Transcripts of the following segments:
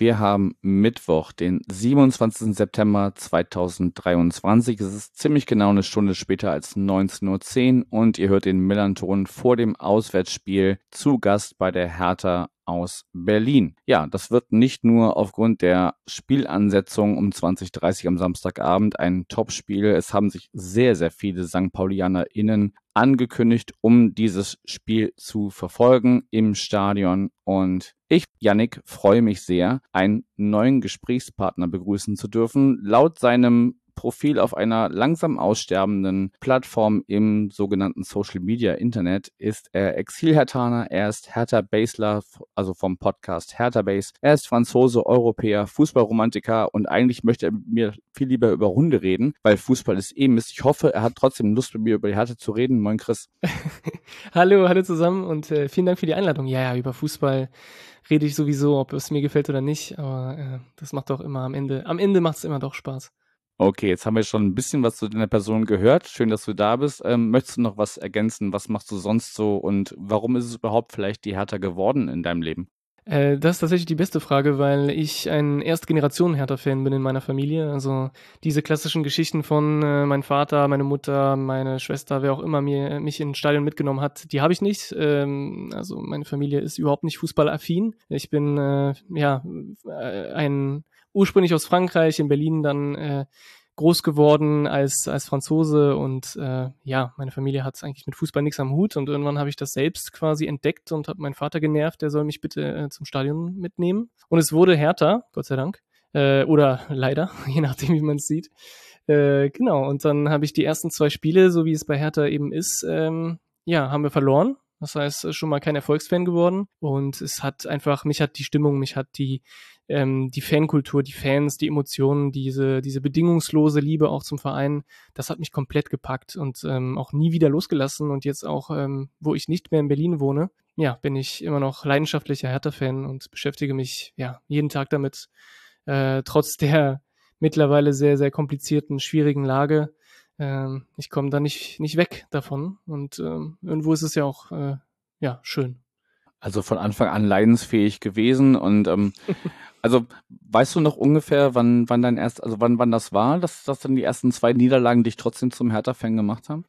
wir haben Mittwoch, den 27. September 2023. Es ist ziemlich genau eine Stunde später als 19.10 Uhr und ihr hört den Millanton vor dem Auswärtsspiel zu Gast bei der Hertha aus Berlin. Ja, das wird nicht nur aufgrund der Spielansetzung um 20.30 am Samstagabend ein Topspiel. Es haben sich sehr, sehr viele St. PaulianerInnen angekündigt, um dieses Spiel zu verfolgen im Stadion. Und ich, Yannick, freue mich sehr, einen neuen Gesprächspartner begrüßen zu dürfen. Laut seinem Profil auf einer langsam aussterbenden Plattform im sogenannten Social Media Internet ist er Exil-Hertaner, er ist Hertha Basler, also vom Podcast Hertha Base. Er ist Franzose, Europäer, Fußballromantiker und eigentlich möchte er mit mir viel lieber über Runde reden, weil Fußball ist eh Mist. Ich hoffe, er hat trotzdem Lust mit mir über die Hertha zu reden. Moin Chris. hallo, hallo zusammen und äh, vielen Dank für die Einladung. Ja, ja, über Fußball rede ich sowieso, ob es mir gefällt oder nicht, aber äh, das macht doch immer am Ende, am Ende macht es immer doch Spaß. Okay, jetzt haben wir schon ein bisschen was zu deiner Person gehört. Schön, dass du da bist. Ähm, möchtest du noch was ergänzen? Was machst du sonst so und warum ist es überhaupt vielleicht die Hertha geworden in deinem Leben? Äh, das ist tatsächlich die beste Frage, weil ich ein Erstgeneration-Hertha-Fan bin in meiner Familie. Also diese klassischen Geschichten von äh, mein Vater, meine Mutter, meine Schwester, wer auch immer mir, mich ins Stadion mitgenommen hat, die habe ich nicht. Ähm, also meine Familie ist überhaupt nicht fußballaffin. Ich bin äh, ja äh, ein ursprünglich aus Frankreich, in Berlin dann äh, groß geworden als, als Franzose und äh, ja, meine Familie hat eigentlich mit Fußball nichts am Hut und irgendwann habe ich das selbst quasi entdeckt und habe meinen Vater genervt, der soll mich bitte äh, zum Stadion mitnehmen. Und es wurde härter, Gott sei Dank. Äh, oder leider, je nachdem, wie man es sieht. Äh, genau, und dann habe ich die ersten zwei Spiele, so wie es bei Hertha eben ist, ähm, ja, haben wir verloren. Das heißt, schon mal kein Erfolgsfan geworden. Und es hat einfach, mich hat die Stimmung, mich hat die, ähm, die Fankultur, die Fans, die Emotionen, diese, diese bedingungslose Liebe auch zum Verein, das hat mich komplett gepackt und ähm, auch nie wieder losgelassen. Und jetzt auch, ähm, wo ich nicht mehr in Berlin wohne, ja, bin ich immer noch leidenschaftlicher Hertha-Fan und beschäftige mich ja jeden Tag damit, äh, trotz der mittlerweile sehr, sehr komplizierten, schwierigen Lage ähm, ich komme da nicht, nicht weg davon. Und ähm, irgendwo ist es ja auch äh, ja, schön. Also von Anfang an leidensfähig gewesen und ähm, also weißt du noch ungefähr, wann, wann dein erst, also wann, wann das war, dass, dass dann die ersten zwei Niederlagen dich trotzdem zum Hertha-Fan gemacht haben?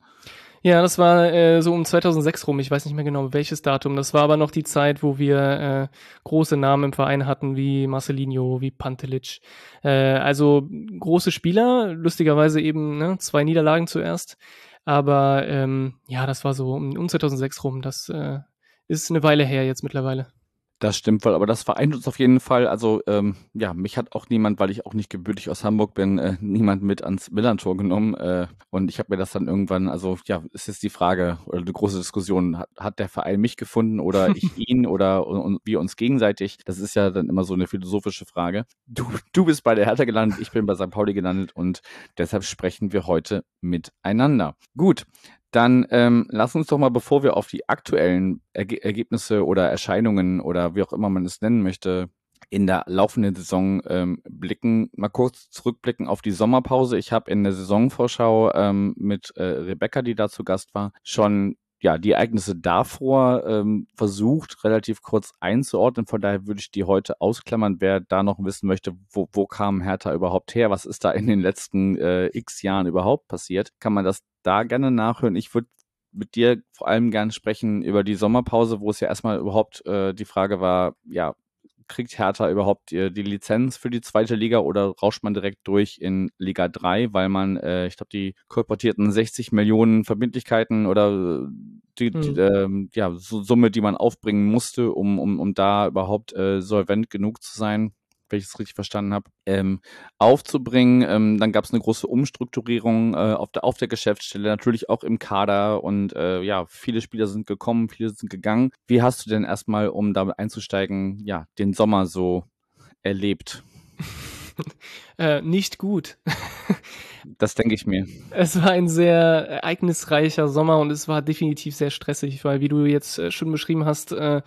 Ja, das war äh, so um 2006 rum. Ich weiß nicht mehr genau welches Datum. Das war aber noch die Zeit, wo wir äh, große Namen im Verein hatten, wie Marcelinho, wie Pantelic. Äh, also große Spieler, lustigerweise eben ne, zwei Niederlagen zuerst. Aber ähm, ja, das war so um, um 2006 rum. Das äh, ist eine Weile her jetzt mittlerweile. Das stimmt wohl, aber das vereint uns auf jeden Fall. Also ähm, ja, mich hat auch niemand, weil ich auch nicht gebürtig aus Hamburg bin, äh, niemand mit ans Millantor genommen. Äh, und ich habe mir das dann irgendwann, also ja, ist jetzt die Frage oder eine große Diskussion, hat, hat der Verein mich gefunden oder ich ihn oder und, und wir uns gegenseitig? Das ist ja dann immer so eine philosophische Frage. Du, du bist bei der Hertha gelandet, ich bin bei St. Pauli gelandet und deshalb sprechen wir heute miteinander. Gut, dann ähm, lass uns doch mal, bevor wir auf die aktuellen Erge Ergebnisse oder Erscheinungen oder wie auch immer man es nennen möchte, in der laufenden Saison ähm, blicken, mal kurz zurückblicken auf die Sommerpause. Ich habe in der Saisonvorschau ähm, mit äh, Rebecca, die da zu Gast war, schon ja, die Ereignisse davor ähm, versucht, relativ kurz einzuordnen. Von daher würde ich die heute ausklammern. Wer da noch wissen möchte, wo, wo kam Hertha überhaupt her? Was ist da in den letzten äh, x Jahren überhaupt passiert? Kann man das da gerne nachhören? Ich würde mit dir vor allem gerne sprechen über die Sommerpause, wo es ja erstmal überhaupt äh, die Frage war, ja, kriegt Hertha überhaupt die, die, Lizenz für die zweite Liga oder rauscht man direkt durch in Liga 3, weil man, äh, ich glaube, die kolportierten 60 Millionen Verbindlichkeiten oder die, hm. die äh, ja, Summe, die man aufbringen musste, um, um, um da überhaupt äh, solvent genug zu sein, wenn ich es richtig verstanden habe, ähm, aufzubringen. Ähm, dann gab es eine große Umstrukturierung äh, auf, der, auf der Geschäftsstelle, natürlich auch im Kader und äh, ja, viele Spieler sind gekommen, viele sind gegangen. Wie hast du denn erstmal, um damit einzusteigen, ja, den Sommer so erlebt? äh, nicht gut. das denke ich mir. Es war ein sehr ereignisreicher Sommer und es war definitiv sehr stressig, weil wie du jetzt äh, schon beschrieben hast, äh,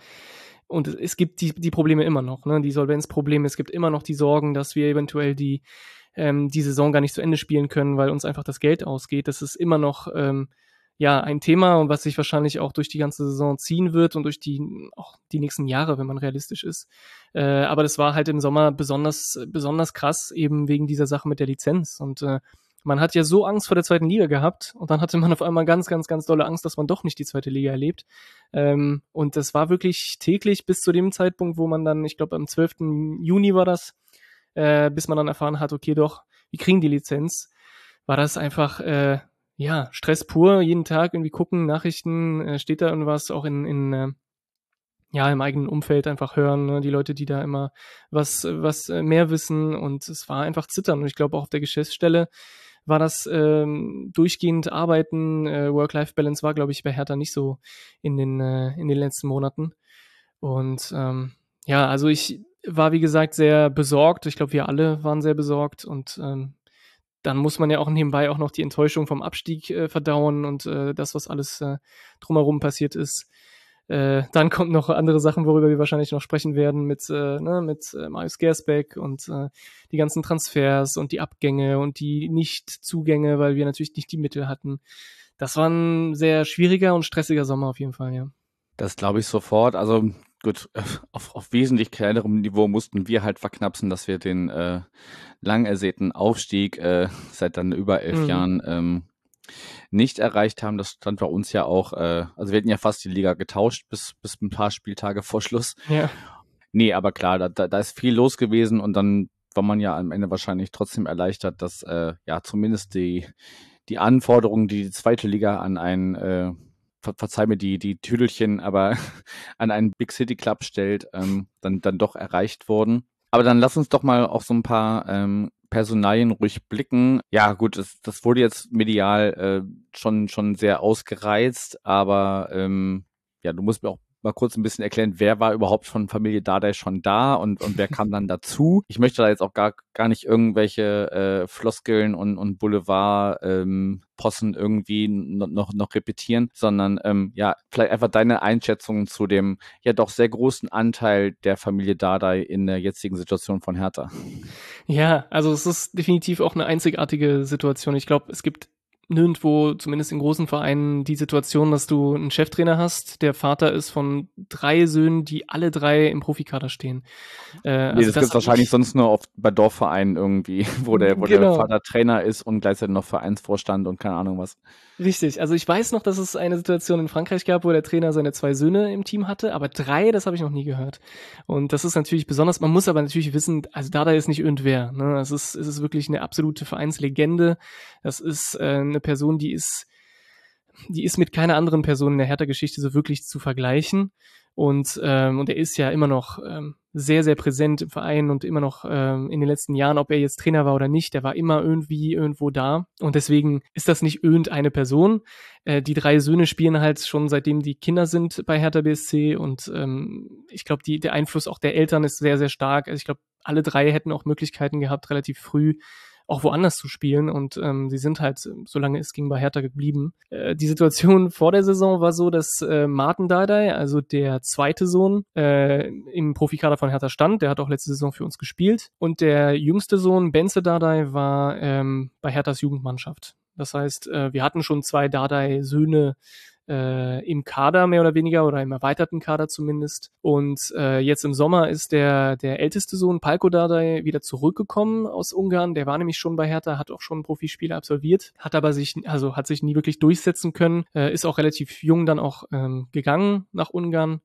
und es gibt die, die Probleme immer noch, ne? die Solvenzprobleme. Es gibt immer noch die Sorgen, dass wir eventuell die, ähm, die Saison gar nicht zu Ende spielen können, weil uns einfach das Geld ausgeht. Das ist immer noch ähm, ja ein Thema und was sich wahrscheinlich auch durch die ganze Saison ziehen wird und durch die auch die nächsten Jahre, wenn man realistisch ist. Äh, aber das war halt im Sommer besonders besonders krass eben wegen dieser Sache mit der Lizenz und äh, man hat ja so Angst vor der zweiten Liga gehabt und dann hatte man auf einmal ganz, ganz, ganz dolle Angst, dass man doch nicht die zweite Liga erlebt. Ähm, und das war wirklich täglich bis zu dem Zeitpunkt, wo man dann, ich glaube am 12. Juni war das, äh, bis man dann erfahren hat, okay, doch, wir kriegen die Lizenz, war das einfach, äh, ja, Stress pur, jeden Tag irgendwie gucken, Nachrichten, äh, steht da irgendwas, auch in, in äh, ja, im eigenen Umfeld einfach hören, ne? die Leute, die da immer was, was äh, mehr wissen und es war einfach zittern und ich glaube auch auf der Geschäftsstelle war das ähm, durchgehend Arbeiten, äh, Work-Life-Balance war, glaube ich, bei Hertha nicht so in den, äh, in den letzten Monaten. Und ähm, ja, also ich war, wie gesagt, sehr besorgt. Ich glaube, wir alle waren sehr besorgt und ähm, dann muss man ja auch nebenbei auch noch die Enttäuschung vom Abstieg äh, verdauen und äh, das, was alles äh, drumherum passiert ist. Äh, dann kommt noch andere Sachen, worüber wir wahrscheinlich noch sprechen werden, mit, äh, ne, mit äh, Marius Gersbeck und äh, die ganzen Transfers und die Abgänge und die Nichtzugänge, weil wir natürlich nicht die Mittel hatten. Das war ein sehr schwieriger und stressiger Sommer auf jeden Fall, ja. Das glaube ich sofort. Also gut, auf, auf wesentlich kleinerem Niveau mussten wir halt verknapsen, dass wir den äh, lang ersehnten Aufstieg äh, seit dann über elf mhm. Jahren ähm, nicht erreicht haben. Das stand bei uns ja auch, äh, also wir hätten ja fast die Liga getauscht bis, bis ein paar Spieltage vor Schluss. Ja. Nee, aber klar, da, da, ist viel los gewesen und dann war man ja am Ende wahrscheinlich trotzdem erleichtert, dass äh, ja zumindest die, die Anforderungen, die die zweite Liga an einen, äh, ver verzeih mir die, die Tüdelchen, aber an einen Big City Club stellt, ähm, dann, dann doch erreicht wurden. Aber dann lass uns doch mal auf so ein paar ähm, Personalien ruhig blicken. Ja, gut, das, das wurde jetzt medial äh, schon, schon sehr ausgereizt, aber ähm, ja, du musst mir auch mal kurz ein bisschen erklären, wer war überhaupt von Familie Dardai schon da und, und wer kam dann dazu. Ich möchte da jetzt auch gar, gar nicht irgendwelche äh, Floskeln und, und Boulevard ähm, Possen irgendwie noch, noch repetieren, sondern ähm, ja, vielleicht einfach deine Einschätzung zu dem ja doch sehr großen Anteil der Familie Dardai in der jetzigen Situation von Hertha. Ja, also es ist definitiv auch eine einzigartige Situation. Ich glaube, es gibt nirgendwo, zumindest in großen Vereinen, die Situation, dass du einen Cheftrainer hast, der Vater ist von drei Söhnen, die alle drei im Profikader stehen. Äh, nee, also das, das gibt wahrscheinlich sonst nur oft bei Dorfvereinen irgendwie, wo der, wo genau. der Vater Trainer ist und gleichzeitig noch Vereinsvorstand und keine Ahnung was. Richtig, also ich weiß noch, dass es eine Situation in Frankreich gab, wo der Trainer seine zwei Söhne im Team hatte, aber drei, das habe ich noch nie gehört. Und das ist natürlich besonders, man muss aber natürlich wissen, also Dada ist nicht irgendwer. Ne? Es, ist, es ist wirklich eine absolute Vereinslegende. Das ist äh, eine Person, die ist, die ist mit keiner anderen Person in der Hertha-Geschichte so wirklich zu vergleichen. Und, ähm, und er ist ja immer noch ähm, sehr, sehr präsent im Verein und immer noch ähm, in den letzten Jahren, ob er jetzt Trainer war oder nicht, der war immer irgendwie irgendwo da. Und deswegen ist das nicht irgendeine Person. Äh, die drei Söhne spielen halt schon seitdem die Kinder sind bei Hertha BSC und ähm, ich glaube, der Einfluss auch der Eltern ist sehr, sehr stark. Also ich glaube, alle drei hätten auch Möglichkeiten gehabt, relativ früh auch woanders zu spielen und ähm, sie sind halt, solange es ging, bei Hertha geblieben. Äh, die Situation vor der Saison war so, dass äh, Martin Dardai, also der zweite Sohn, äh, im Profikader von Hertha stand. Der hat auch letzte Saison für uns gespielt. Und der jüngste Sohn, Benze Dardai, war ähm, bei Herthas Jugendmannschaft. Das heißt, äh, wir hatten schon zwei Dardai-Söhne äh, im Kader mehr oder weniger oder im erweiterten Kader zumindest. Und äh, jetzt im Sommer ist der, der älteste Sohn Palko Dardai wieder zurückgekommen aus Ungarn. Der war nämlich schon bei Hertha, hat auch schon Profispiele absolviert, hat aber sich, also hat sich nie wirklich durchsetzen können, äh, ist auch relativ jung dann auch ähm, gegangen nach Ungarn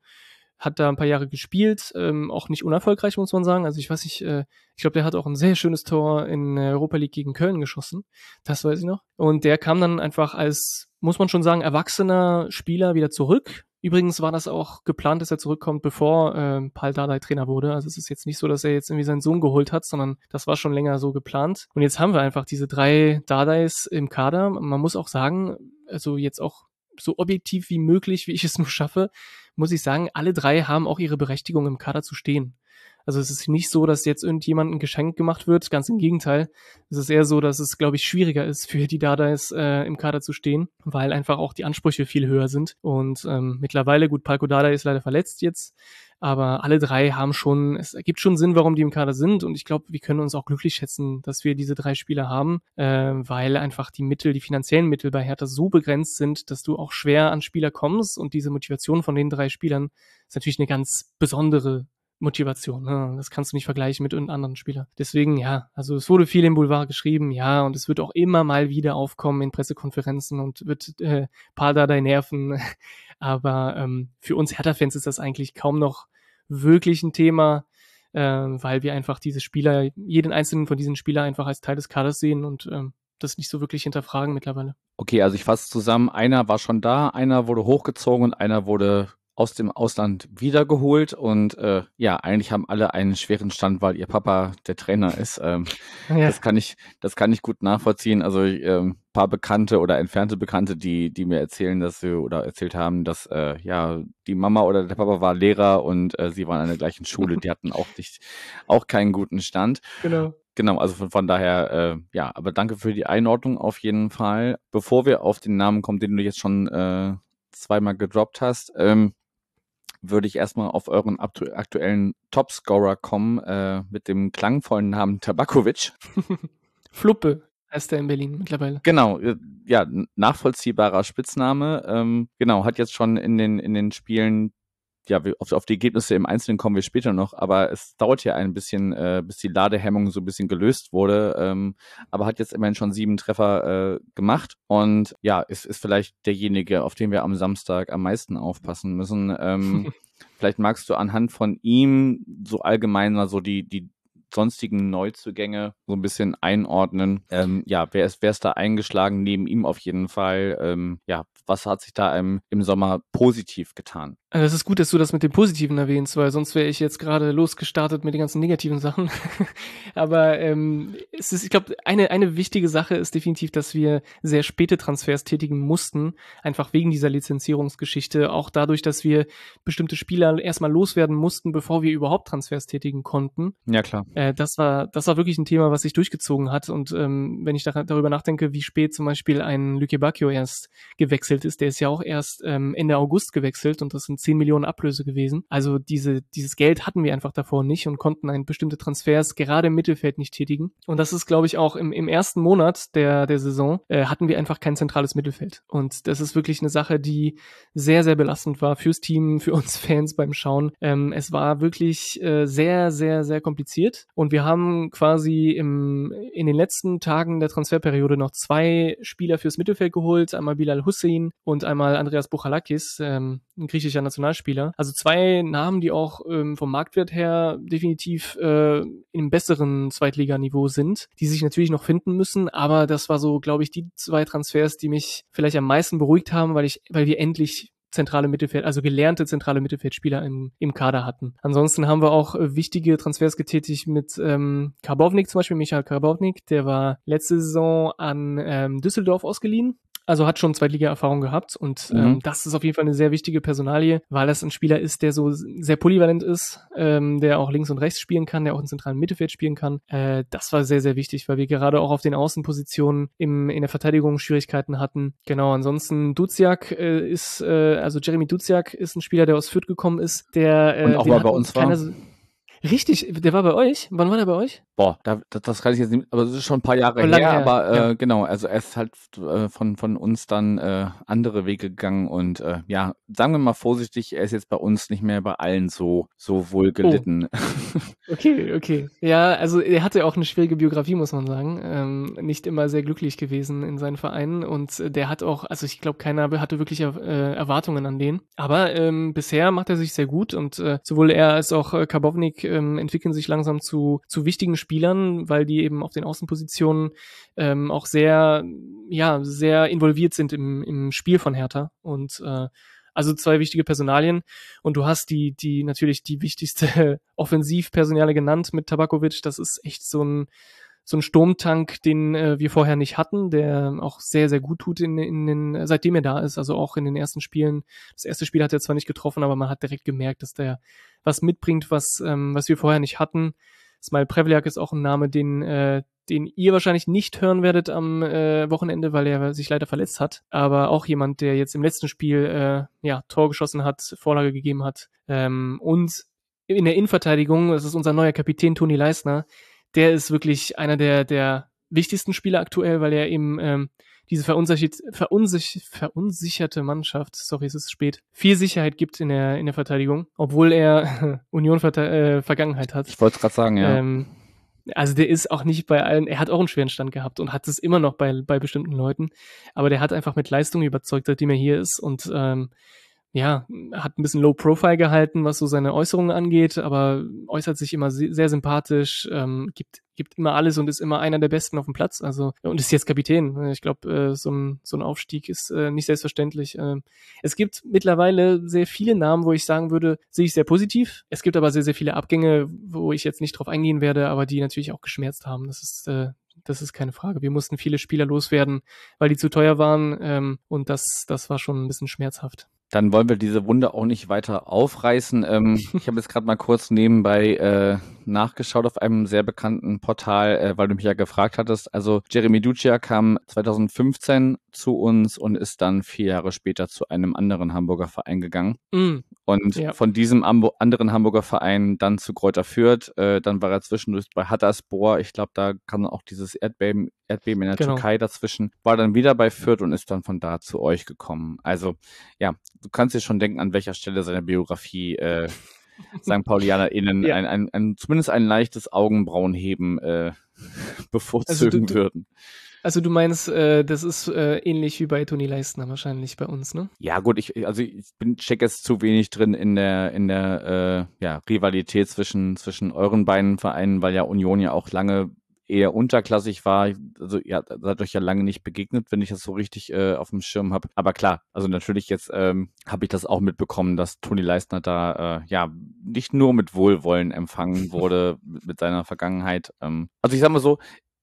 hat da ein paar Jahre gespielt, ähm, auch nicht unerfolgreich, muss man sagen. Also ich weiß nicht, äh, ich glaube, der hat auch ein sehr schönes Tor in Europa League gegen Köln geschossen. Das weiß ich noch. Und der kam dann einfach als, muss man schon sagen, erwachsener Spieler wieder zurück. Übrigens war das auch geplant, dass er zurückkommt, bevor äh, Paul Dardai Trainer wurde. Also es ist jetzt nicht so, dass er jetzt irgendwie seinen Sohn geholt hat, sondern das war schon länger so geplant. Und jetzt haben wir einfach diese drei Dardais im Kader. Man muss auch sagen, also jetzt auch so objektiv wie möglich, wie ich es nur schaffe, muss ich sagen, alle drei haben auch ihre Berechtigung im Kader zu stehen. Also es ist nicht so, dass jetzt irgendjemand ein Geschenk gemacht wird, ganz im Gegenteil. Es ist eher so, dass es, glaube ich, schwieriger ist für die Dardais äh, im Kader zu stehen, weil einfach auch die Ansprüche viel höher sind. Und ähm, mittlerweile, gut, Palko Dada ist leider verletzt jetzt, Aber alle drei haben schon, es ergibt schon Sinn, warum die im Kader sind. Und ich glaube, wir können uns auch glücklich schätzen, dass wir diese drei Spieler haben, äh, weil einfach die Mittel, die finanziellen Mittel bei Hertha so begrenzt sind, dass du auch schwer an Spieler kommst. Und diese Motivation von den drei Spielern ist natürlich eine ganz besondere Motivation. Ne? Das kannst du nicht vergleichen mit irgendeinem anderen Spieler. Deswegen, ja, also es wurde viel im Boulevard geschrieben, ja, und es wird auch immer mal wieder aufkommen in Pressekonferenzen und wird äh, paar da nerven. Aber ähm, für uns Hertha-Fans ist das eigentlich kaum noch wirklich ein Thema, äh, weil wir einfach diese Spieler, jeden einzelnen von diesen Spielern einfach als Teil des Kaders sehen und ähm, das nicht so wirklich hinterfragen mittlerweile. Okay, also ich fasse zusammen, einer war schon da, einer wurde hochgezogen und einer wurde aus dem Ausland wiedergeholt und äh, ja, eigentlich haben alle einen schweren Stand, weil ihr Papa der Trainer ist. Ähm, ja. Das kann ich, das kann ich gut nachvollziehen. Also ähm, paar Bekannte oder entfernte Bekannte, die, die mir erzählen, dass sie oder erzählt haben, dass äh, ja die Mama oder der Papa war Lehrer und äh, sie waren an der gleichen Schule. Die hatten auch nicht, auch keinen guten Stand. Genau. Genau, also von, von daher, äh, ja, aber danke für die Einordnung auf jeden Fall. Bevor wir auf den Namen kommen, den du jetzt schon äh, zweimal gedroppt hast, ähm, würde ich erstmal auf euren aktuellen Topscorer kommen, äh, mit dem klangvollen Namen Tabakovic. Fluppe heißt er in Berlin mittlerweile. Genau, äh, ja, nachvollziehbarer Spitzname. Ähm, genau, hat jetzt schon in den, in den Spielen ja, auf, auf, die Ergebnisse im Einzelnen kommen wir später noch, aber es dauert ja ein bisschen, äh, bis die Ladehemmung so ein bisschen gelöst wurde. Ähm, aber hat jetzt immerhin schon sieben Treffer äh, gemacht und ja, ist, ist vielleicht derjenige, auf den wir am Samstag am meisten aufpassen müssen. Ähm, vielleicht magst du anhand von ihm so allgemein mal so die, die sonstigen Neuzugänge so ein bisschen einordnen. Ähm, ja, wer ist, wer ist da eingeschlagen? Neben ihm auf jeden Fall. Ähm, ja, was hat sich da im, im Sommer positiv getan? Also es ist gut, dass du das mit dem Positiven erwähnst, weil sonst wäre ich jetzt gerade losgestartet mit den ganzen negativen Sachen. Aber ähm, es ist, ich glaube, eine, eine wichtige Sache ist definitiv, dass wir sehr späte Transfers tätigen mussten, einfach wegen dieser Lizenzierungsgeschichte, auch dadurch, dass wir bestimmte Spieler erstmal loswerden mussten, bevor wir überhaupt Transfers tätigen konnten. Ja, klar. Äh, das war, das war wirklich ein Thema, was sich durchgezogen hat. Und ähm, wenn ich da, darüber nachdenke, wie spät zum Beispiel ein Luke Bacchio erst gewechselt ist, der ist ja auch erst ähm, Ende August gewechselt und das sind 10 Millionen Ablöse gewesen. Also diese, dieses Geld hatten wir einfach davor nicht und konnten ein bestimmte Transfers gerade im Mittelfeld nicht tätigen. Und das ist, glaube ich, auch im, im ersten Monat der, der Saison äh, hatten wir einfach kein zentrales Mittelfeld. Und das ist wirklich eine Sache, die sehr, sehr belastend war fürs Team, für uns Fans beim Schauen. Ähm, es war wirklich äh, sehr, sehr, sehr kompliziert. Und wir haben quasi im, in den letzten Tagen der Transferperiode noch zwei Spieler fürs Mittelfeld geholt. Einmal Bilal Hussein und einmal Andreas Buchalakis, ähm, ein griechischer Nationalspieler. Also zwei Namen, die auch ähm, vom Marktwert her definitiv äh, im besseren Zweitliganiveau sind, die sich natürlich noch finden müssen. Aber das war so, glaube ich, die zwei Transfers, die mich vielleicht am meisten beruhigt haben, weil ich, weil wir endlich zentrale Mittelfeld, also gelernte zentrale Mittelfeldspieler im, im Kader hatten. Ansonsten haben wir auch äh, wichtige Transfers getätigt mit ähm, Karbovnik zum Beispiel, Michael Karbovnik, der war letzte Saison an ähm, Düsseldorf ausgeliehen also hat schon Zweitliga-Erfahrung gehabt und ähm, mhm. ähm, das ist auf jeden Fall eine sehr wichtige Personalie, weil das ein Spieler ist, der so sehr polyvalent ist, ähm, der auch links und rechts spielen kann, der auch im zentralen Mittelfeld spielen kann. Äh, das war sehr, sehr wichtig, weil wir gerade auch auf den Außenpositionen im, in der Verteidigung Schwierigkeiten hatten. Genau, ansonsten Duziak äh, ist, äh, also Jeremy Duziak ist ein Spieler, der aus Fürth gekommen ist, der äh, und auch mal bei uns war. Richtig, der war bei euch? Wann war der bei euch? Boah, da, das, das kann ich jetzt nicht, aber das ist schon ein paar Jahre her, her, aber äh, ja. genau, also er ist halt äh, von, von uns dann äh, andere Wege gegangen und äh, ja, sagen wir mal vorsichtig, er ist jetzt bei uns nicht mehr bei allen so, so wohl oh. gelitten. Oh. Okay, okay. Ja, also er hatte auch eine schwierige Biografie, muss man sagen. Ähm, nicht immer sehr glücklich gewesen in seinen Vereinen und der hat auch, also ich glaube, keiner hatte wirklich äh, Erwartungen an den. Aber ähm, bisher macht er sich sehr gut und äh, sowohl er als auch äh, Karbovnik ähm, entwickeln sich langsam zu, zu wichtigen Spielern, weil die eben auf den Außenpositionen ähm, auch sehr, ja, sehr involviert sind im, im Spiel von Hertha. Und äh, also zwei wichtige Personalien. Und du hast die, die natürlich die wichtigste Offensivpersonale genannt mit Tabakovic. Das ist echt so ein, so ein Sturmtank, den äh, wir vorher nicht hatten, der auch sehr, sehr gut tut in, in den, seitdem er da ist, also auch in den ersten Spielen. Das erste Spiel hat er zwar nicht getroffen, aber man hat direkt gemerkt, dass der was mitbringt, was, ähm, was wir vorher nicht hatten. Smile Prevliak ist auch ein Name, den, äh, den ihr wahrscheinlich nicht hören werdet am äh, Wochenende, weil er sich leider verletzt hat. Aber auch jemand, der jetzt im letzten Spiel äh, ja, Tor geschossen hat, Vorlage gegeben hat. Ähm, und in der Innenverteidigung, das ist unser neuer Kapitän Toni Leisner, der ist wirklich einer der, der wichtigsten Spieler aktuell, weil er eben ähm, diese verunsichert, verunsich, verunsicherte Mannschaft, sorry, es ist spät, viel Sicherheit gibt in der, in der Verteidigung, obwohl er Union äh, Vergangenheit hat. Ich wollte es gerade sagen, ja. Ähm, also der ist auch nicht bei allen, er hat auch einen schweren Stand gehabt und hat es immer noch bei, bei bestimmten Leuten, aber der hat einfach mit Leistung überzeugt, seitdem er hier ist und ähm, ja, hat ein bisschen Low Profile gehalten, was so seine Äußerungen angeht, aber äußert sich immer sehr, sympathisch, ähm, gibt, gibt immer alles und ist immer einer der Besten auf dem Platz. Also, und ist jetzt Kapitän. Ich glaube, äh, so, ein, so ein Aufstieg ist äh, nicht selbstverständlich. Ähm, es gibt mittlerweile sehr viele Namen, wo ich sagen würde, sehe ich sehr positiv. Es gibt aber sehr, sehr viele Abgänge, wo ich jetzt nicht drauf eingehen werde, aber die natürlich auch geschmerzt haben. Das ist, äh, das ist keine Frage. Wir mussten viele Spieler loswerden, weil die zu teuer waren ähm, und das, das war schon ein bisschen schmerzhaft. Dann wollen wir diese Wunde auch nicht weiter aufreißen. Ähm, ich habe jetzt gerade mal kurz nebenbei äh, nachgeschaut auf einem sehr bekannten Portal, äh, weil du mich ja gefragt hattest. Also Jeremy Ducia kam 2015 zu uns und ist dann vier Jahre später zu einem anderen Hamburger Verein gegangen. Mm. Und ja. von diesem Ambo anderen Hamburger Verein dann zu Kräuter Fürth. Äh, dann war er zwischendurch bei Hatterspor. Ich glaube, da kam auch dieses Erdbeben, Erdbeben in der genau. Türkei dazwischen. War dann wieder bei Fürth und ist dann von da zu euch gekommen. Also ja, du kannst dir schon denken, an welcher Stelle seiner Biografie äh, St. PaulianerInnen ja. ein, ein, ein, zumindest ein leichtes Augenbrauenheben äh, bevorzugen also du, du, würden. Also du meinst, äh, das ist äh, ähnlich wie bei Toni Leistner wahrscheinlich bei uns, ne? Ja gut, ich also ich bin check jetzt zu wenig drin in der in der äh, ja, Rivalität zwischen zwischen euren beiden Vereinen, weil ja Union ja auch lange eher unterklassig war. Also ja, seid euch ja lange nicht begegnet, wenn ich das so richtig äh, auf dem Schirm habe. Aber klar, also natürlich jetzt ähm, habe ich das auch mitbekommen, dass Toni Leistner da äh, ja nicht nur mit Wohlwollen empfangen wurde mit, seiner Vergangenheit. Ähm, also ich sag mal so,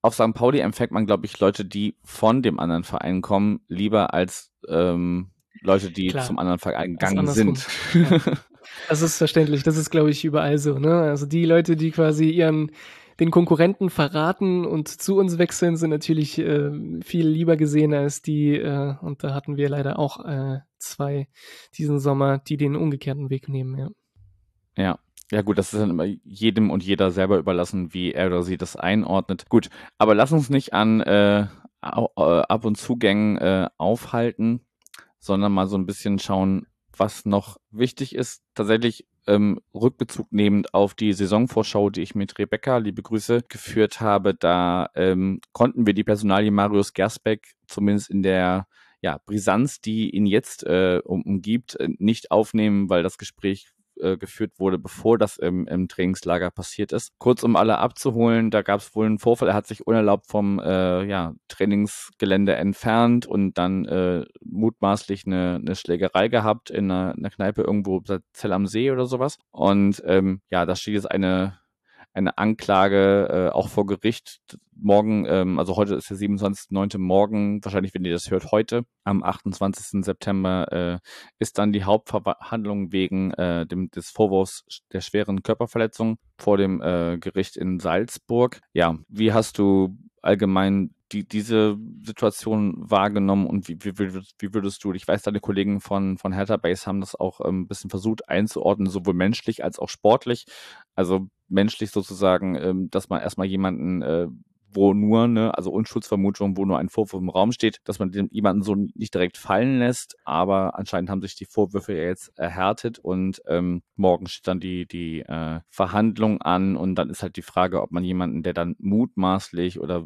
auf St. Pauli empfängt man, glaube ich, Leute, die von dem anderen Verein kommen, lieber als ähm, Leute, die Klar, zum anderen Verein gegangen sind. Ja. Das ist verständlich. Das ist, glaube ich, überall so. Ne? Also die Leute, die quasi ihren den Konkurrenten verraten und zu uns wechseln, sind natürlich äh, viel lieber gesehen als die, äh, und da hatten wir leider auch äh, zwei diesen Sommer, die den umgekehrten Weg nehmen, ja. Ja, ja gut, das ist dann immer jedem und jeder selber überlassen, wie er oder sie das einordnet. Gut, aber lass uns nicht an äh, äh Ab- und Zugängen äh, aufhalten, sondern mal so ein bisschen schauen, was noch wichtig ist. Tatsächlich ähm, Rückbezug nehmend auf die Saisonvorschau, die ich mit Rebecca, liebe Grüße, geführt habe, da ähm, konnten wir die Personalie Marius Gersbeck zumindest in der ja, Brisanz, die ihn jetzt äh, um, umgibt, äh, nicht aufnehmen, weil das Gespräch äh, geführt wurde, bevor das im, im Trainingslager passiert ist. Kurz um alle abzuholen, da gab es wohl einen Vorfall, er hat sich unerlaubt vom äh, ja, Trainingsgelände entfernt und dann äh, mutmaßlich eine, eine Schlägerei gehabt in einer, einer Kneipe irgendwo Zell am See oder sowas. Und ähm, ja, da steht jetzt eine eine Anklage äh, auch vor Gericht morgen, ähm, also heute ist der 27.9. morgen, wahrscheinlich, wenn ihr das hört, heute, am 28. September, äh, ist dann die Hauptverhandlung wegen äh, dem, des Vorwurfs der schweren Körperverletzung vor dem äh, Gericht in Salzburg. Ja, wie hast du allgemein die, diese Situation wahrgenommen und wie, wie, wie würdest du, ich weiß, deine Kollegen von, von Hertha Base haben das auch ähm, ein bisschen versucht einzuordnen, sowohl menschlich als auch sportlich. Also menschlich sozusagen, ähm, dass man erstmal jemanden äh, wo nur, ne, also Unschuldsvermutung, wo nur ein Vorwurf im Raum steht, dass man den, jemanden so nicht direkt fallen lässt, aber anscheinend haben sich die Vorwürfe ja jetzt erhärtet und ähm, morgen steht dann die, die äh, Verhandlung an und dann ist halt die Frage, ob man jemanden, der dann mutmaßlich oder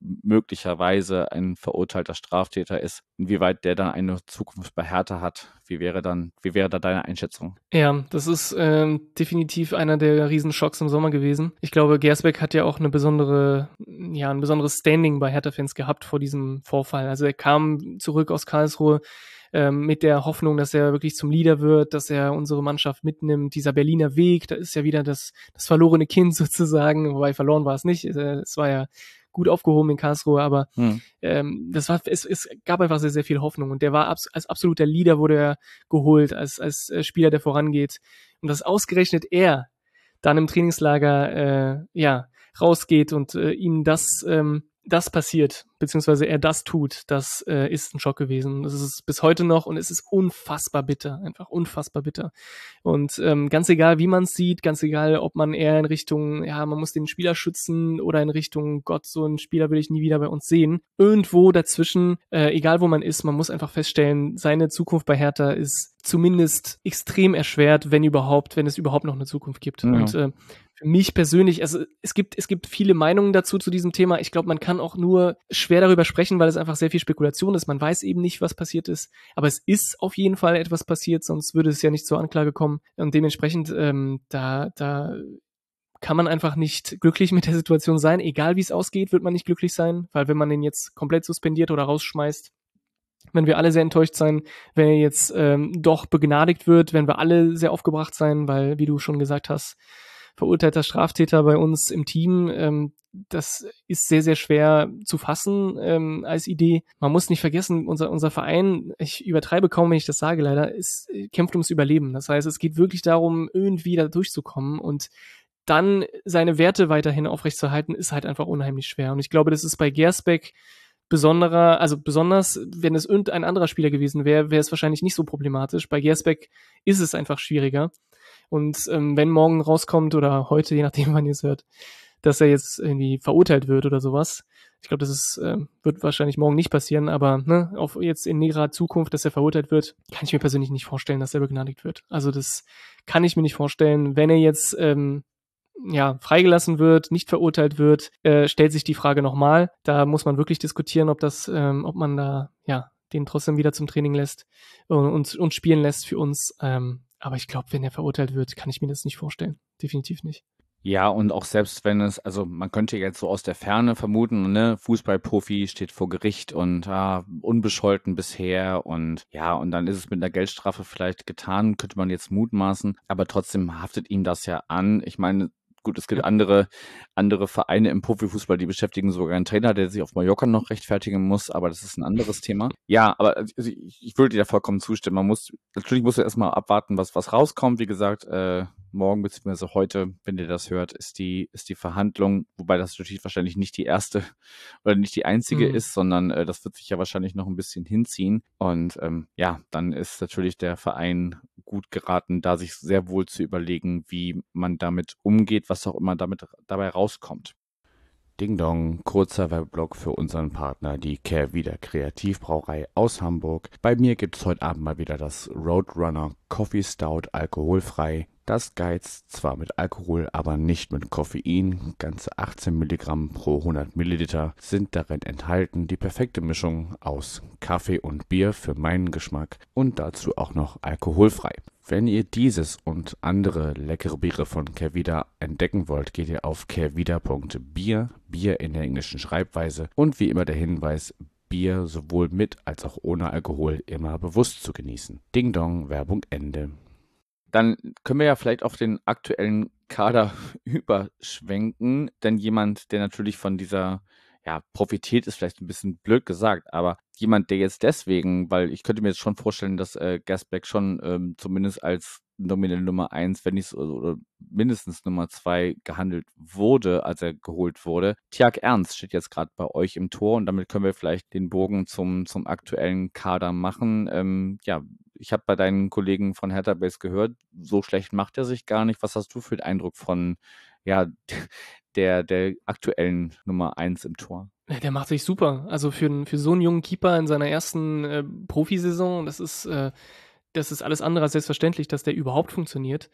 möglicherweise ein verurteilter Straftäter ist, inwieweit der dann eine Zukunft bei Hertha hat. Wie wäre dann, wie wäre da deine Einschätzung? Ja, das ist ähm, definitiv einer der Riesenschocks im Sommer gewesen. Ich glaube, Gersbeck hat ja auch eine besondere, ja, ein besonderes Standing bei Hertha-Fans gehabt vor diesem Vorfall. Also er kam zurück aus Karlsruhe ähm, mit der Hoffnung, dass er wirklich zum Leader wird, dass er unsere Mannschaft mitnimmt. Dieser Berliner Weg, da ist ja wieder das, das verlorene Kind sozusagen, wobei verloren war es nicht. Äh, es war ja gut aufgehoben in Karlsruhe, aber hm. ähm, das war, es, es gab einfach sehr, sehr viel Hoffnung und der war abs als absoluter Leader wurde er geholt, als, als äh, Spieler, der vorangeht. Und dass ausgerechnet er dann im Trainingslager äh, ja rausgeht und äh, ihm das ähm, das passiert, beziehungsweise er das tut, das äh, ist ein Schock gewesen. Das ist es bis heute noch und es ist unfassbar bitter, einfach unfassbar bitter. Und ähm, ganz egal, wie man es sieht, ganz egal, ob man eher in Richtung, ja, man muss den Spieler schützen oder in Richtung, Gott, so einen Spieler will ich nie wieder bei uns sehen. Irgendwo dazwischen, äh, egal wo man ist, man muss einfach feststellen, seine Zukunft bei Hertha ist zumindest extrem erschwert, wenn überhaupt, wenn es überhaupt noch eine Zukunft gibt. Ja. Und äh, für mich persönlich, also es gibt, es gibt viele Meinungen dazu zu diesem Thema. Ich glaube, man kann auch nur schwer darüber sprechen, weil es einfach sehr viel Spekulation ist. Man weiß eben nicht, was passiert ist. Aber es ist auf jeden Fall etwas passiert, sonst würde es ja nicht zur Anklage kommen. Und dementsprechend, ähm, da, da kann man einfach nicht glücklich mit der Situation sein. Egal wie es ausgeht, wird man nicht glücklich sein, weil wenn man den jetzt komplett suspendiert oder rausschmeißt, wenn wir alle sehr enttäuscht sein, wenn er jetzt ähm, doch begnadigt wird, wenn wir alle sehr aufgebracht sein, weil, wie du schon gesagt hast, verurteilter Straftäter bei uns im Team. Ähm, das ist sehr, sehr schwer zu fassen ähm, als Idee. Man muss nicht vergessen, unser, unser Verein, ich übertreibe kaum, wenn ich das sage leider, ist, kämpft ums Überleben. Das heißt, es geht wirklich darum, irgendwie da durchzukommen und dann seine Werte weiterhin aufrechtzuerhalten, ist halt einfach unheimlich schwer. Und ich glaube, das ist bei Gersbeck besonderer, also besonders, wenn es irgendein anderer Spieler gewesen wäre, wäre es wahrscheinlich nicht so problematisch. Bei Gersbeck ist es einfach schwieriger. Und ähm, wenn morgen rauskommt oder heute, je nachdem, wann ihr es hört, dass er jetzt irgendwie verurteilt wird oder sowas. Ich glaube, das ist, äh, wird wahrscheinlich morgen nicht passieren, aber ne, auf jetzt in näherer Zukunft, dass er verurteilt wird, kann ich mir persönlich nicht vorstellen, dass er begnadigt wird. Also das kann ich mir nicht vorstellen. Wenn er jetzt ähm, ja, freigelassen wird, nicht verurteilt wird, äh, stellt sich die Frage nochmal. Da muss man wirklich diskutieren, ob das, ähm, ob man da, ja, den trotzdem wieder zum Training lässt und, und, und spielen lässt für uns. Ähm, aber ich glaube, wenn er verurteilt wird, kann ich mir das nicht vorstellen. Definitiv nicht. Ja, und auch selbst wenn es, also man könnte jetzt so aus der Ferne vermuten, ne, Fußballprofi steht vor Gericht und ah, unbescholten bisher und ja, und dann ist es mit einer Geldstrafe vielleicht getan, könnte man jetzt mutmaßen, aber trotzdem haftet ihm das ja an. Ich meine, gut, es gibt andere, andere Vereine im Profifußball, die beschäftigen sogar einen Trainer, der sich auf Mallorca noch rechtfertigen muss, aber das ist ein anderes Thema. Ja, aber also ich, ich würde dir da vollkommen zustimmen. Man muss, natürlich musst du erstmal abwarten, was, was rauskommt. Wie gesagt, äh, morgen bzw. heute, wenn ihr das hört, ist die, ist die Verhandlung, wobei das natürlich wahrscheinlich nicht die erste oder nicht die einzige mhm. ist, sondern äh, das wird sich ja wahrscheinlich noch ein bisschen hinziehen. Und ähm, ja, dann ist natürlich der Verein gut geraten, da sich sehr wohl zu überlegen, wie man damit umgeht, was auch immer damit dabei rauskommt. Ding Dong, kurzer Webblock für unseren Partner, die Kehrwieder Kreativbrauerei aus Hamburg. Bei mir gibt es heute Abend mal wieder das Roadrunner Coffee Stout alkoholfrei. Das geizt zwar mit Alkohol, aber nicht mit Koffein. Ganze 18 Milligramm pro 100 Milliliter sind darin enthalten. Die perfekte Mischung aus Kaffee und Bier für meinen Geschmack und dazu auch noch alkoholfrei. Wenn ihr dieses und andere leckere Biere von Kervida entdecken wollt, geht ihr auf kervida.bier, Bier in der englischen Schreibweise und wie immer der Hinweis, Bier sowohl mit als auch ohne Alkohol immer bewusst zu genießen. Ding Dong, Werbung Ende. Dann können wir ja vielleicht auf den aktuellen Kader überschwenken, denn jemand, der natürlich von dieser, ja, profitiert, ist vielleicht ein bisschen blöd gesagt, aber jemand, der jetzt deswegen, weil ich könnte mir jetzt schon vorstellen, dass äh, Gasback schon ähm, zumindest als nominelle Nummer eins, wenn nicht oder mindestens Nummer zwei gehandelt wurde, als er geholt wurde. Tiag Ernst steht jetzt gerade bei euch im Tor und damit können wir vielleicht den Bogen zum, zum aktuellen Kader machen. Ähm, ja, ich habe bei deinen Kollegen von Hertha Base gehört, so schlecht macht er sich gar nicht. Was hast du für den Eindruck von ja, der, der aktuellen Nummer eins im Tor? Der macht sich super. Also für, für so einen jungen Keeper in seiner ersten äh, Profisaison, das ist äh, das ist alles andere als selbstverständlich, dass der überhaupt funktioniert.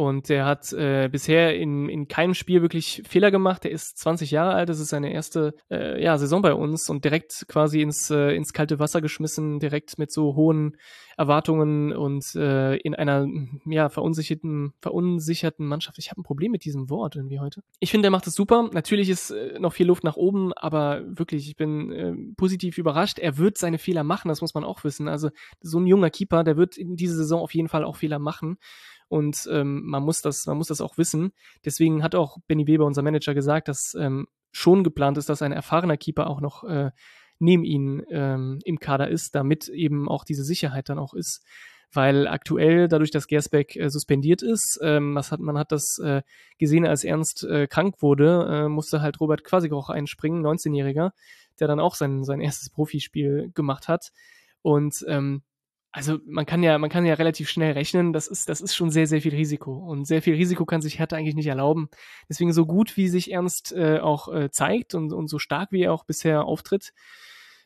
Und der hat äh, bisher in, in keinem Spiel wirklich Fehler gemacht. Der ist 20 Jahre alt, das ist seine erste äh, ja, Saison bei uns und direkt quasi ins, äh, ins kalte Wasser geschmissen, direkt mit so hohen Erwartungen und äh, in einer ja, verunsicherten, verunsicherten Mannschaft. Ich habe ein Problem mit diesem Wort irgendwie heute. Ich finde, der macht es super. Natürlich ist äh, noch viel Luft nach oben, aber wirklich, ich bin äh, positiv überrascht. Er wird seine Fehler machen, das muss man auch wissen. Also so ein junger Keeper, der wird in dieser Saison auf jeden Fall auch Fehler machen. Und ähm, man muss das, man muss das auch wissen. Deswegen hat auch Benny Weber, unser Manager, gesagt, dass ähm, schon geplant ist, dass ein erfahrener Keeper auch noch äh, neben ihnen ähm, im Kader ist, damit eben auch diese Sicherheit dann auch ist. weil aktuell, dadurch, dass Gersbeck äh, suspendiert ist, ähm, was hat, man hat das äh, gesehen, als Ernst äh, krank wurde, äh, musste halt Robert Quasig auch einspringen, 19-Jähriger, der dann auch sein, sein erstes Profispiel gemacht hat. Und ähm, also man kann ja, man kann ja relativ schnell rechnen, das ist, das ist schon sehr, sehr viel Risiko. Und sehr viel Risiko kann sich Hertha eigentlich nicht erlauben. Deswegen so gut, wie sich Ernst äh, auch äh, zeigt und, und so stark, wie er auch bisher auftritt,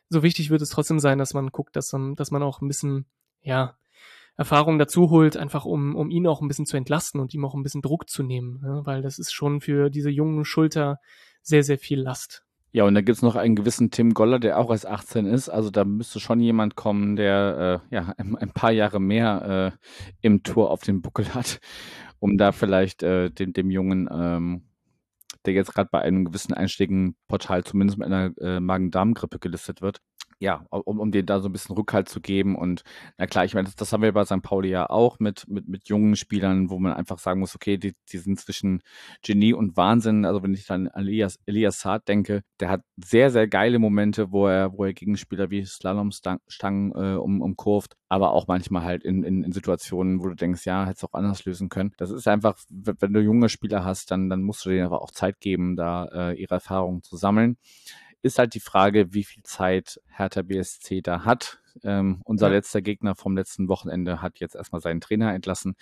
so wichtig wird es trotzdem sein, dass man guckt, dass man, dass man auch ein bisschen, ja, Erfahrung dazu holt, einfach um, um ihn auch ein bisschen zu entlasten und ihm auch ein bisschen Druck zu nehmen. Ne? Weil das ist schon für diese jungen Schulter sehr, sehr viel Last. Ja, und da gibt's noch einen gewissen Tim Goller, der auch erst 18 ist. Also da müsste schon jemand kommen, der äh, ja ein, ein paar Jahre mehr äh, im Tour auf dem Buckel hat, um da vielleicht äh, dem, dem Jungen, ähm, der jetzt gerade bei einem gewissen einschlägigen Portal zumindest mit einer äh, Magen-Darm-Grippe gelistet wird, ja, um, um denen da so ein bisschen Rückhalt zu geben. Und na klar, ich meine, das, das haben wir bei St. Pauli ja auch mit, mit, mit jungen Spielern, wo man einfach sagen muss, okay, die, die sind zwischen Genie und Wahnsinn. Also wenn ich dann an Elias, Elias Saad denke, der hat sehr, sehr geile Momente, wo er, wo er Gegenspieler wie Slalomstangen äh, um, umkurft, aber auch manchmal halt in, in, in Situationen, wo du denkst, ja, hättest auch anders lösen können. Das ist einfach, wenn du junge Spieler hast, dann, dann musst du denen aber auch Zeit geben, da äh, ihre Erfahrungen zu sammeln ist halt die Frage, wie viel Zeit Hertha BSC da hat. Ähm, unser ja. letzter Gegner vom letzten Wochenende hat jetzt erstmal seinen Trainer entlassen.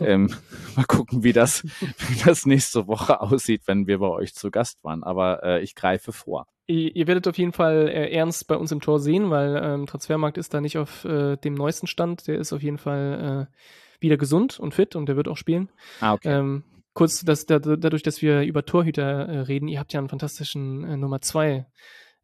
Ähm, mal gucken, wie das, wie das nächste Woche aussieht, wenn wir bei euch zu Gast waren. Aber äh, ich greife vor. Ihr, ihr, werdet auf jeden Fall äh, ernst bei uns im Tor sehen, weil ähm, Transfermarkt ist da nicht auf äh, dem neuesten Stand. Der ist auf jeden Fall äh, wieder gesund und fit und der wird auch spielen. Ah, okay. Ähm, kurz, dass, dadurch, dass wir über Torhüter äh, reden, ihr habt ja einen fantastischen äh, Nummer zwei.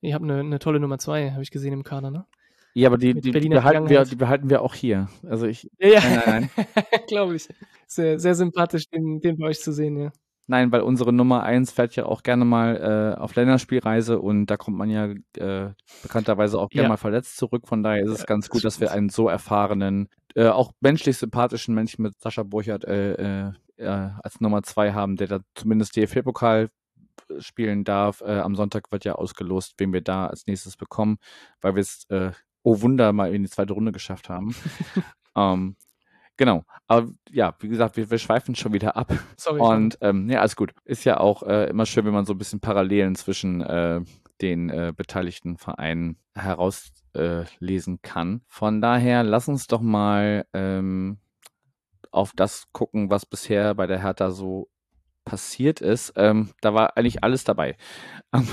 Ihr habt eine, eine tolle Nummer zwei, habe ich gesehen im Kader, ne? Ja, aber die, die, die, behalten wir, die behalten wir auch hier. Also ich. Ja, ja. Nein, nein, glaube ich. Sehr, sehr sympathisch, den, den bei euch zu sehen, ja. Nein, weil unsere Nummer eins fährt ja auch gerne mal äh, auf Länderspielreise und da kommt man ja äh, bekannterweise auch gerne ja. mal verletzt zurück. Von daher ist es ja, ganz gut, dass wir einen so erfahrenen, äh, auch menschlich sympathischen Menschen mit Sascha Burchardt äh, als Nummer zwei haben, der da zumindest DFB-Pokal spielen darf. Äh, am Sonntag wird ja ausgelost, wen wir da als nächstes bekommen, weil wir es, äh, oh Wunder, mal in die zweite Runde geschafft haben. ähm, genau. Aber ja, wie gesagt, wir, wir schweifen schon wieder ab. Sorry. Und ähm, ja, alles gut. Ist ja auch äh, immer schön, wenn man so ein bisschen Parallelen zwischen äh, den äh, beteiligten Vereinen herauslesen kann. Von daher, lass uns doch mal ähm, auf das gucken, was bisher bei der Hertha so passiert ist. Ähm, da war eigentlich alles dabei. Am,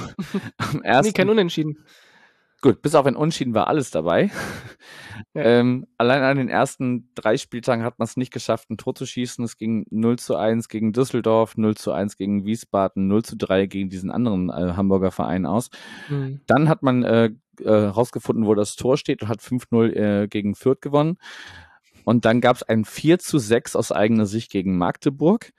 am ersten, nee, kein Unentschieden. Gut, bis auf ein Unentschieden war alles dabei. Ja. Ähm, allein an den ersten drei Spieltagen hat man es nicht geschafft, ein Tor zu schießen. Es ging 0 zu 1 gegen Düsseldorf, 0 zu 1 gegen Wiesbaden, 0 zu 3 gegen diesen anderen äh, Hamburger Verein aus. Mhm. Dann hat man äh, äh, rausgefunden, wo das Tor steht und hat 5-0 äh, gegen Fürth gewonnen. Und dann gab es ein 4 zu 6 aus eigener Sicht gegen Magdeburg.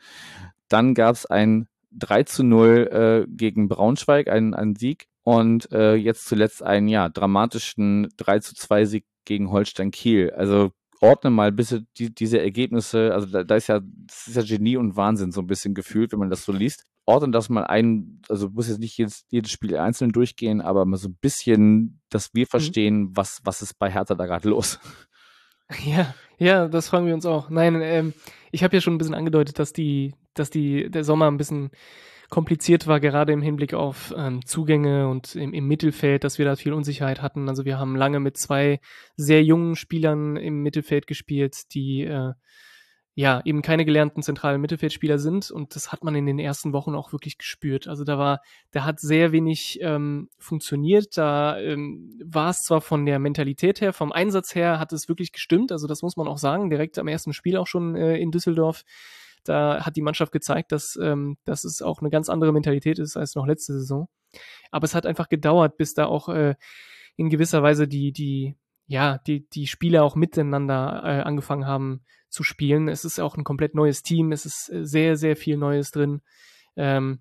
Dann gab es ein 3 zu 0 äh, gegen Braunschweig, ein, ein Sieg. Und äh, jetzt zuletzt einen ja, dramatischen 3 zu 2 Sieg gegen Holstein Kiel. Also ordne mal ein bisschen die, diese Ergebnisse. Also da, da ist ja, das ist ja Genie und Wahnsinn so ein bisschen gefühlt, wenn man das so liest. Ordne das mal ein, also muss jetzt nicht jedes, jedes Spiel einzeln durchgehen, aber mal so ein bisschen, dass wir mhm. verstehen, mhm. was, was ist bei Hertha da gerade los. Ja, ja, das fragen wir uns auch. Nein, ähm, ich habe ja schon ein bisschen angedeutet, dass die, dass die, der Sommer ein bisschen kompliziert war, gerade im Hinblick auf ähm, Zugänge und im, im Mittelfeld, dass wir da viel Unsicherheit hatten. Also wir haben lange mit zwei sehr jungen Spielern im Mittelfeld gespielt, die äh, ja, eben keine gelernten zentralen Mittelfeldspieler sind und das hat man in den ersten Wochen auch wirklich gespürt. Also da war, da hat sehr wenig ähm, funktioniert. Da ähm, war es zwar von der Mentalität her, vom Einsatz her hat es wirklich gestimmt. Also das muss man auch sagen. Direkt am ersten Spiel auch schon äh, in Düsseldorf. Da hat die Mannschaft gezeigt, dass, ähm, dass es auch eine ganz andere Mentalität ist als noch letzte Saison. Aber es hat einfach gedauert, bis da auch äh, in gewisser Weise die, die, ja, die, die Spieler auch miteinander äh, angefangen haben zu spielen. Es ist auch ein komplett neues Team, es ist äh, sehr, sehr viel Neues drin. Ähm,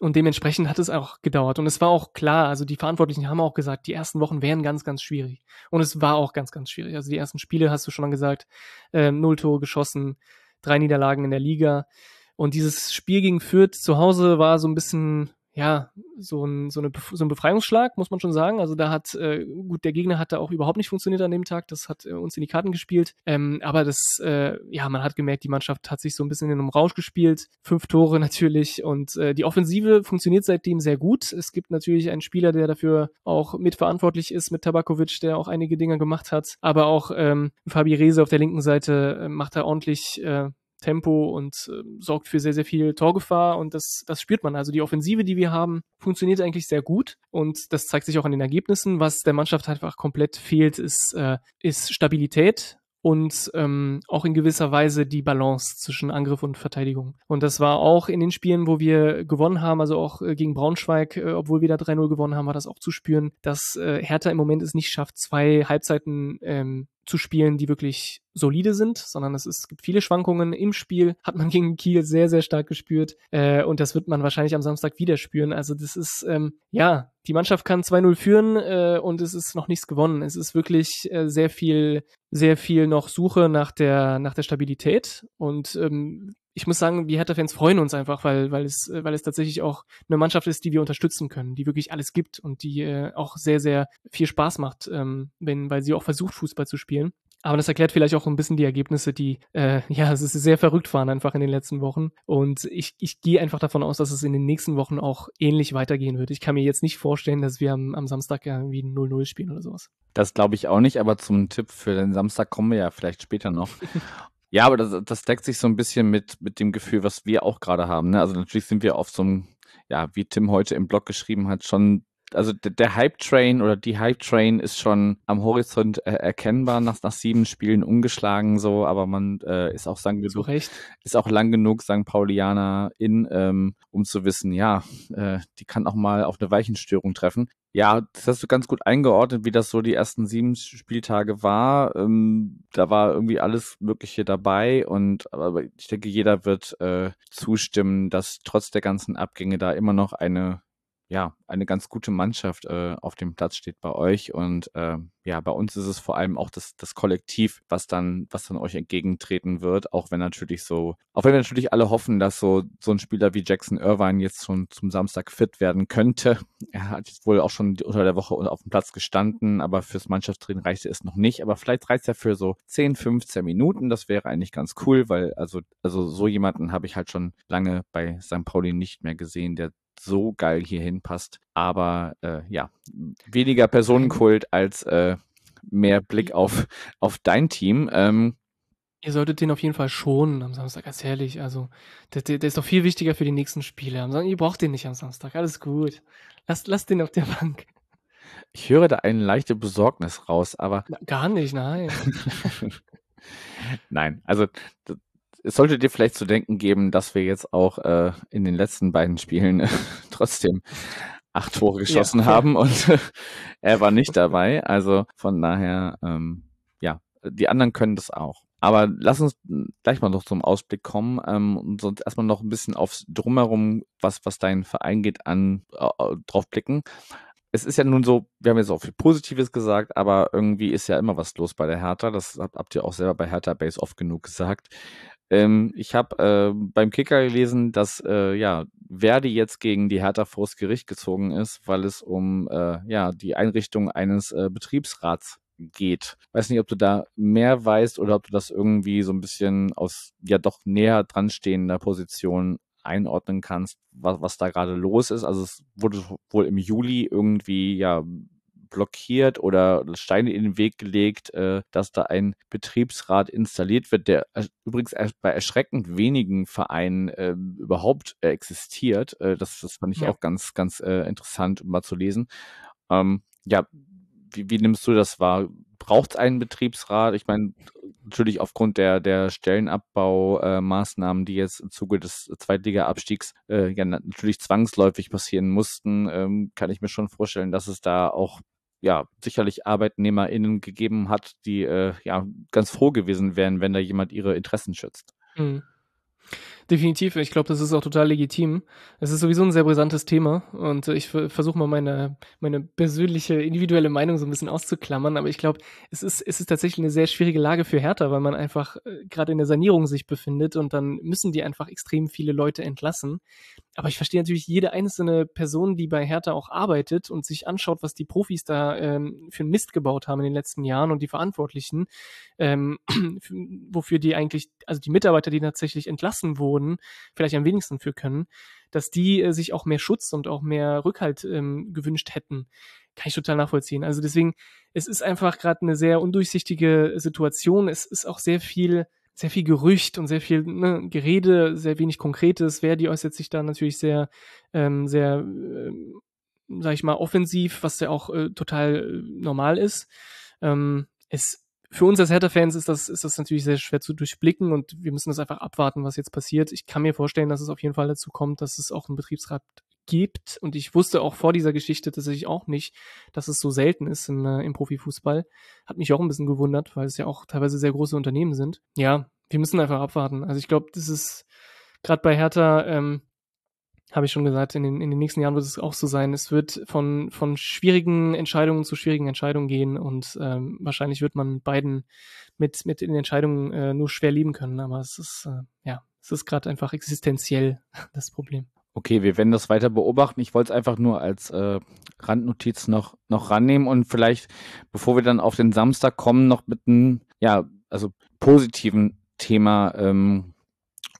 und dementsprechend hat es auch gedauert. Und es war auch klar, also die Verantwortlichen haben auch gesagt, die ersten Wochen wären ganz, ganz schwierig. Und es war auch ganz, ganz schwierig. Also die ersten Spiele hast du schon mal gesagt, äh, null Tore geschossen, drei Niederlagen in der Liga. Und dieses Spiel gegen Fürth zu Hause war so ein bisschen, ja, so ein, so, eine, so ein Befreiungsschlag, muss man schon sagen. Also da hat, äh, gut, der Gegner hat da auch überhaupt nicht funktioniert an dem Tag. Das hat äh, uns in die Karten gespielt. Ähm, aber das, äh, ja, man hat gemerkt, die Mannschaft hat sich so ein bisschen in einem Rausch gespielt. Fünf Tore natürlich. Und äh, die Offensive funktioniert seitdem sehr gut. Es gibt natürlich einen Spieler, der dafür auch mitverantwortlich ist, mit Tabakovic, der auch einige Dinge gemacht hat. Aber auch ähm, Fabi Reze auf der linken Seite äh, macht da ordentlich äh, Tempo und äh, sorgt für sehr, sehr viel Torgefahr und das, das spürt man. Also die Offensive, die wir haben, funktioniert eigentlich sehr gut und das zeigt sich auch an den Ergebnissen. Was der Mannschaft einfach komplett fehlt, ist, äh, ist Stabilität und ähm, auch in gewisser Weise die Balance zwischen Angriff und Verteidigung. Und das war auch in den Spielen, wo wir gewonnen haben, also auch äh, gegen Braunschweig, äh, obwohl wir da 3-0 gewonnen haben, war das auch zu spüren, dass äh, Hertha im Moment es nicht schafft, zwei Halbzeiten ähm, zu spielen, die wirklich solide sind, sondern es, ist, es gibt viele Schwankungen im Spiel, hat man gegen Kiel sehr, sehr stark gespürt äh, und das wird man wahrscheinlich am Samstag wieder spüren. Also das ist, ähm, ja, die Mannschaft kann 2-0 führen äh, und es ist noch nichts gewonnen. Es ist wirklich äh, sehr viel, sehr viel noch Suche nach der, nach der Stabilität und ähm, ich muss sagen, wir Hertha-Fans freuen uns einfach, weil, weil, es, weil es tatsächlich auch eine Mannschaft ist, die wir unterstützen können, die wirklich alles gibt und die äh, auch sehr, sehr viel Spaß macht, ähm, wenn, weil sie auch versucht, Fußball zu spielen. Aber das erklärt vielleicht auch ein bisschen die Ergebnisse, die, äh, ja, es ist sehr verrückt waren einfach in den letzten Wochen. Und ich, ich gehe einfach davon aus, dass es in den nächsten Wochen auch ähnlich weitergehen wird. Ich kann mir jetzt nicht vorstellen, dass wir am, am Samstag irgendwie 0-0 spielen oder sowas. Das glaube ich auch nicht, aber zum Tipp für den Samstag kommen wir ja vielleicht später noch. Ja, aber das, das deckt sich so ein bisschen mit, mit dem Gefühl, was wir auch gerade haben. Ne? Also natürlich sind wir auf so einem, ja, wie Tim heute im Blog geschrieben hat, schon also der, Hype-Train oder die Hype-Train ist schon am Horizont äh, erkennbar nach, nach sieben Spielen ungeschlagen so, aber man äh, ist auch lang genug, ist auch lang genug St. Paulianer in, ähm, um zu wissen, ja, äh, die kann auch mal auf eine Weichenstörung treffen. Ja, das hast du ganz gut eingeordnet, wie das so die ersten sieben Spieltage war. Ähm, da war irgendwie alles Mögliche dabei und aber ich denke, jeder wird äh, zustimmen, dass trotz der ganzen Abgänge da immer noch eine ja, eine ganz gute Mannschaft äh, auf dem Platz steht bei euch. Und äh, ja, bei uns ist es vor allem auch das, das Kollektiv, was dann, was dann euch entgegentreten wird, auch wenn natürlich so, auch wenn wir natürlich alle hoffen, dass so, so ein Spieler wie Jackson Irvine jetzt schon zum Samstag fit werden könnte. Er hat jetzt wohl auch schon unter der Woche auf dem Platz gestanden, aber fürs Mannschaftstraining reichte es noch nicht. Aber vielleicht reicht es ja für so 10, 15 Minuten. Das wäre eigentlich ganz cool, weil also, also so jemanden habe ich halt schon lange bei St. Pauli nicht mehr gesehen, der so geil hierhin passt. Aber äh, ja, weniger Personenkult als äh, mehr Blick auf, auf dein Team. Ähm, Ihr solltet den auf jeden Fall schonen am Samstag, ganz ehrlich. Also, der, der, ist doch viel wichtiger für die nächsten Spiele. Samstag, ihr braucht den nicht am Samstag. Alles gut. Lasst, lasst den auf der Bank. Ich höre da eine leichte Besorgnis raus, aber. Na, gar nicht, nein. nein, also es sollte dir vielleicht zu denken geben, dass wir jetzt auch äh, in den letzten beiden Spielen äh, trotzdem acht Tore geschossen ja, haben und äh, er war nicht dabei. Also von daher, ähm, ja, die anderen können das auch. Aber lass uns gleich mal noch zum Ausblick kommen ähm, und sonst erstmal noch ein bisschen aufs Drumherum, was, was deinen Verein geht, an äh, drauf blicken. Es ist ja nun so, wir haben jetzt auch viel Positives gesagt, aber irgendwie ist ja immer was los bei der Hertha. Das habt, habt ihr auch selber bei Hertha Base oft genug gesagt. Ähm, ich habe äh, beim Kicker gelesen, dass äh, ja Verdi jetzt gegen die Hertha vors Gericht gezogen ist, weil es um äh, ja die Einrichtung eines äh, Betriebsrats geht. Weiß nicht, ob du da mehr weißt oder ob du das irgendwie so ein bisschen aus ja doch näher dran stehender Position einordnen kannst, was, was da gerade los ist. Also es wurde wohl im Juli irgendwie ja blockiert oder Steine in den Weg gelegt, äh, dass da ein Betriebsrat installiert wird, der übrigens bei erschreckend wenigen Vereinen äh, überhaupt existiert. Äh, das, das fand ich ja. auch ganz, ganz äh, interessant mal zu lesen. Ähm, ja, wie, wie nimmst du das wahr? Braucht es einen Betriebsrat? Ich meine, natürlich aufgrund der, der Stellenabbaumaßnahmen, äh, die jetzt im Zuge des Zweitliga-Abstiegs äh, ja natürlich zwangsläufig passieren mussten, ähm, kann ich mir schon vorstellen, dass es da auch ja, sicherlich ArbeitnehmerInnen gegeben hat, die äh, ja ganz froh gewesen wären, wenn da jemand ihre Interessen schützt. Mhm. Definitiv. Ich glaube, das ist auch total legitim. Es ist sowieso ein sehr brisantes Thema und ich versuche mal meine, meine persönliche, individuelle Meinung so ein bisschen auszuklammern. Aber ich glaube, es ist, es ist tatsächlich eine sehr schwierige Lage für Hertha, weil man einfach äh, gerade in der Sanierung sich befindet und dann müssen die einfach extrem viele Leute entlassen. Aber ich verstehe natürlich jede einzelne Person, die bei Hertha auch arbeitet und sich anschaut, was die Profis da ähm, für einen Mist gebaut haben in den letzten Jahren und die Verantwortlichen, ähm, wofür die eigentlich, also die Mitarbeiter, die tatsächlich entlassen wurden, vielleicht am wenigsten für können, dass die äh, sich auch mehr Schutz und auch mehr Rückhalt ähm, gewünscht hätten. Kann ich total nachvollziehen. Also deswegen, es ist einfach gerade eine sehr undurchsichtige Situation. Es ist auch sehr viel sehr viel Gerücht und sehr viel ne, Gerede, sehr wenig Konkretes. Verdi äußert sich da natürlich sehr, ähm, sehr, äh, sag ich mal, offensiv, was ja auch äh, total äh, normal ist. Ähm, es, für uns als Hertha-Fans ist das, ist das natürlich sehr schwer zu durchblicken und wir müssen das einfach abwarten, was jetzt passiert. Ich kann mir vorstellen, dass es auf jeden Fall dazu kommt, dass es auch einen Betriebsrat gibt. Und ich wusste auch vor dieser Geschichte tatsächlich auch nicht, dass es so selten ist im, äh, im Profifußball. Hat mich auch ein bisschen gewundert, weil es ja auch teilweise sehr große Unternehmen sind. Ja, wir müssen einfach abwarten. Also ich glaube, das ist gerade bei Hertha, ähm, habe ich schon gesagt, in den, in den nächsten Jahren wird es auch so sein. Es wird von, von schwierigen Entscheidungen zu schwierigen Entscheidungen gehen und ähm, wahrscheinlich wird man beiden mit, mit den Entscheidungen äh, nur schwer lieben können. Aber es ist, äh, ja, es ist gerade einfach existenziell das Problem. Okay, wir werden das weiter beobachten. Ich wollte es einfach nur als äh, Randnotiz noch, noch rannehmen und vielleicht, bevor wir dann auf den Samstag kommen, noch mit einem, ja, also positiven Thema ähm,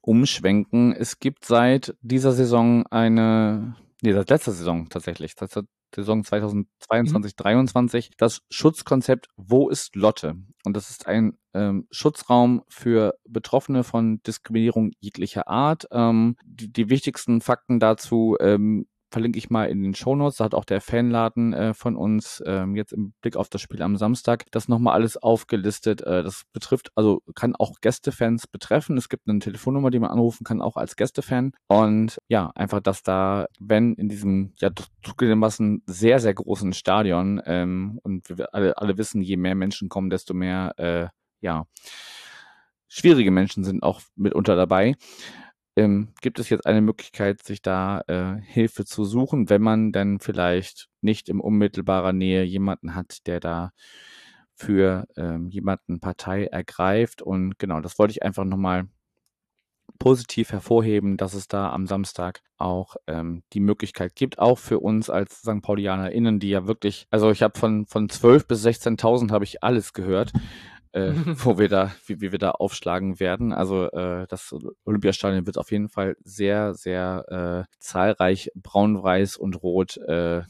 umschwenken. Es gibt seit dieser Saison eine, nee, seit letzter Saison tatsächlich, seit der Saison 2022, mhm. 23, das Schutzkonzept Wo ist Lotte? Und das ist ein ähm, Schutzraum für Betroffene von Diskriminierung jeglicher Art. Ähm, die, die wichtigsten Fakten dazu ähm, verlinke ich mal in den Shownotes. Da hat auch der Fanladen äh, von uns ähm, jetzt im Blick auf das Spiel am Samstag das nochmal alles aufgelistet. Äh, das betrifft, also kann auch Gästefans betreffen. Es gibt eine Telefonnummer, die man anrufen kann, auch als Gästefan. Und ja, einfach, dass da, wenn in diesem ja zugegebenermaßen sehr, sehr großen Stadion ähm, und wir alle, alle wissen, je mehr Menschen kommen, desto mehr äh, ja schwierige Menschen sind auch mitunter dabei ähm, gibt es jetzt eine Möglichkeit, sich da äh, Hilfe zu suchen, wenn man dann vielleicht nicht in unmittelbarer Nähe jemanden hat, der da für ähm, jemanden Partei ergreift. Und genau, das wollte ich einfach nochmal positiv hervorheben, dass es da am Samstag auch ähm, die Möglichkeit gibt, auch für uns als St. PaulianerInnen, die ja wirklich, also ich habe von, von 12 bis 16.000 habe ich alles gehört äh, wo wir da, wie, wie wir da aufschlagen werden. Also äh, das Olympiastadion wird auf jeden Fall sehr, sehr äh, zahlreich braun-weiß und rot äh,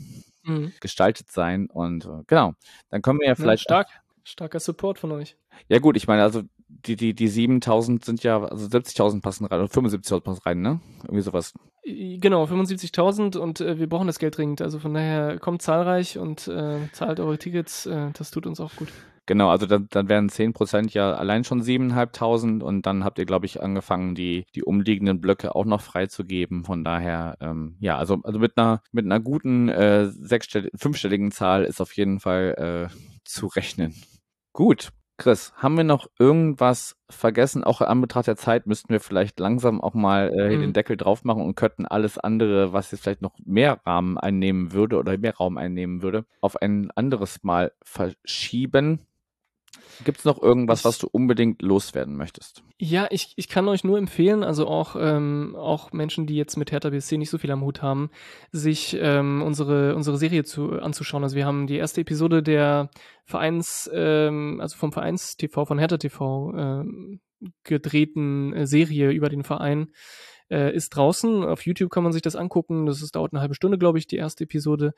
mhm. gestaltet sein. Und äh, genau, dann können wir ja vielleicht. Ja, stark, starker Support von euch. Ja gut, ich meine, also die, die, die 7000 sind ja, also 70.000 passen rein, oder 75.000 passen rein, ne? Irgendwie sowas. Genau, 75.000 und äh, wir brauchen das Geld dringend. Also von daher kommt zahlreich und äh, zahlt eure Tickets. Äh, das tut uns auch gut. Genau, also dann, dann wären 10% ja allein schon 7.500 und dann habt ihr, glaube ich, angefangen, die, die umliegenden Blöcke auch noch freizugeben. Von daher, ähm, ja, also, also mit einer, mit einer guten äh, sechsstelligen, fünfstelligen Zahl ist auf jeden Fall äh, zu rechnen. Gut, Chris, haben wir noch irgendwas vergessen? Auch in Anbetracht der Zeit müssten wir vielleicht langsam auch mal äh, mhm. den Deckel drauf machen und könnten alles andere, was jetzt vielleicht noch mehr Rahmen einnehmen würde oder mehr Raum einnehmen würde, auf ein anderes Mal verschieben. Gibt es noch irgendwas, was du unbedingt loswerden möchtest? Ja, ich, ich kann euch nur empfehlen, also auch, ähm, auch Menschen, die jetzt mit Hertha BSC nicht so viel am Hut haben, sich ähm, unsere, unsere Serie zu, anzuschauen. Also wir haben die erste Episode der Vereins, ähm, also vom Vereins TV, von Hertha TV ähm, gedrehten äh, Serie über den Verein äh, ist draußen. Auf YouTube kann man sich das angucken. Das ist, dauert eine halbe Stunde, glaube ich, die erste Episode.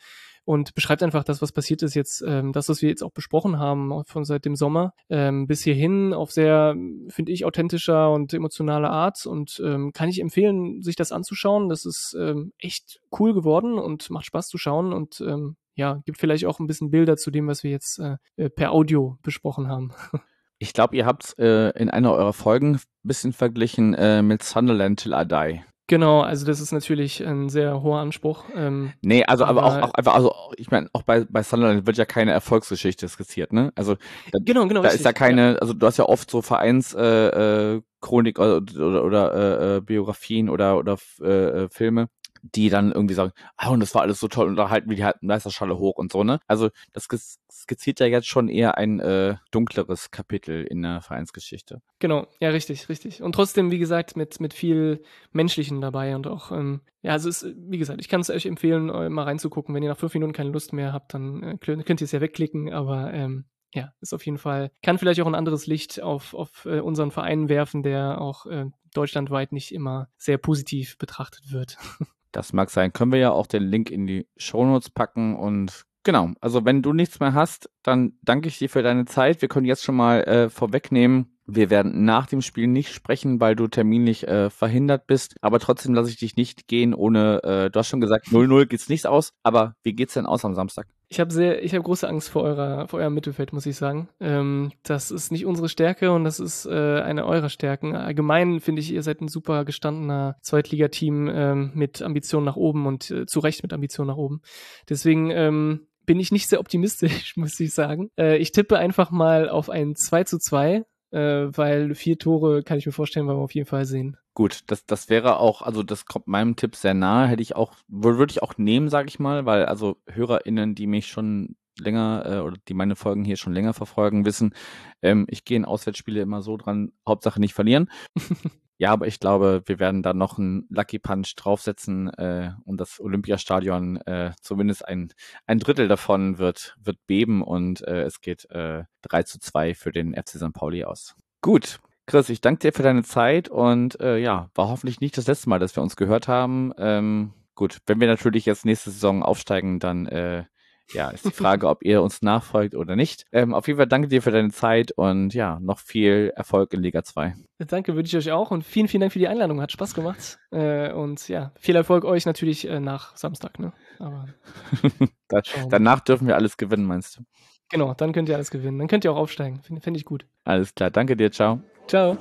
Und beschreibt einfach das, was passiert ist jetzt, ähm, das, was wir jetzt auch besprochen haben von seit dem Sommer ähm, bis hierhin auf sehr, finde ich, authentischer und emotionaler Art. Und ähm, kann ich empfehlen, sich das anzuschauen. Das ist ähm, echt cool geworden und macht Spaß zu schauen und ähm, ja, gibt vielleicht auch ein bisschen Bilder zu dem, was wir jetzt äh, per Audio besprochen haben. Ich glaube, ihr habt äh, in einer eurer Folgen ein bisschen verglichen äh, mit Sunderland Till I Die. Genau, also das ist natürlich ein sehr hoher Anspruch. Ähm, nee, also aber, aber auch, auch, einfach, also ich meine, auch bei, bei Sunderland wird ja keine Erfolgsgeschichte skizziert, ne? Also da, genau, genau. Da richtig, ist ja keine, ja. also du hast ja oft so Vereins äh, äh, Chronik oder, oder, oder äh, äh, Biografien oder, oder äh, äh, Filme, die dann irgendwie sagen, ah, und das war alles so toll und da halten wir die halt Meisterschale hoch und so, ne? Also das skizziert ja jetzt schon eher ein äh, dunkleres Kapitel in der Vereinsgeschichte. Genau, ja, richtig, richtig. Und trotzdem, wie gesagt, mit, mit viel Menschlichen dabei und auch, ähm, ja, also es ist, wie gesagt, ich kann es euch empfehlen, mal reinzugucken. Wenn ihr nach fünf Minuten keine Lust mehr habt, dann äh, könnt ihr es ja wegklicken, aber ähm, ja, ist auf jeden Fall, kann vielleicht auch ein anderes Licht auf, auf äh, unseren Verein werfen, der auch äh, deutschlandweit nicht immer sehr positiv betrachtet wird. Das mag sein. Können wir ja auch den Link in die Shownotes packen und genau. Also wenn du nichts mehr hast, dann danke ich dir für deine Zeit. Wir können jetzt schon mal äh, vorwegnehmen, wir werden nach dem Spiel nicht sprechen, weil du terminlich äh, verhindert bist. Aber trotzdem lasse ich dich nicht gehen ohne, äh, du hast schon gesagt, 0-0 geht's nicht aus. Aber wie geht's denn aus am Samstag? Ich habe sehr, ich habe große Angst vor eurer, vor eurem Mittelfeld, muss ich sagen. Ähm, das ist nicht unsere Stärke und das ist äh, eine eurer Stärken. Allgemein finde ich, ihr seid ein super gestandener Zweitligateam ähm, mit Ambitionen nach oben und äh, zu Recht mit Ambitionen nach oben. Deswegen ähm, bin ich nicht sehr optimistisch, muss ich sagen. Äh, ich tippe einfach mal auf ein 2 zu 2 äh, weil vier Tore kann ich mir vorstellen, wollen wir auf jeden Fall sehen. Gut, das, das wäre auch, also das kommt meinem Tipp sehr nahe, hätte ich auch, würde ich auch nehmen, sage ich mal, weil also HörerInnen, die mich schon länger äh, oder die meine Folgen hier schon länger verfolgen, wissen, ähm, ich gehe in Auswärtsspiele immer so dran, Hauptsache nicht verlieren. Ja, aber ich glaube, wir werden da noch einen Lucky Punch draufsetzen äh, und das Olympiastadion, äh, zumindest ein, ein Drittel davon wird, wird beben und äh, es geht äh, 3 zu 2 für den FC St. Pauli aus. Gut, Chris, ich danke dir für deine Zeit und äh, ja, war hoffentlich nicht das letzte Mal, dass wir uns gehört haben. Ähm, gut, wenn wir natürlich jetzt nächste Saison aufsteigen, dann äh, ja, ist die Frage, ob ihr uns nachfolgt oder nicht. Ähm, auf jeden Fall danke dir für deine Zeit und ja, noch viel Erfolg in Liga 2. Danke, wünsche ich euch auch und vielen, vielen Dank für die Einladung. Hat Spaß gemacht. Äh, und ja, viel Erfolg euch natürlich äh, nach Samstag. Ne? Aber, da, danach dürfen wir alles gewinnen, meinst du? Genau, dann könnt ihr alles gewinnen. Dann könnt ihr auch aufsteigen. Finde find ich gut. Alles klar, danke dir, ciao. Ciao.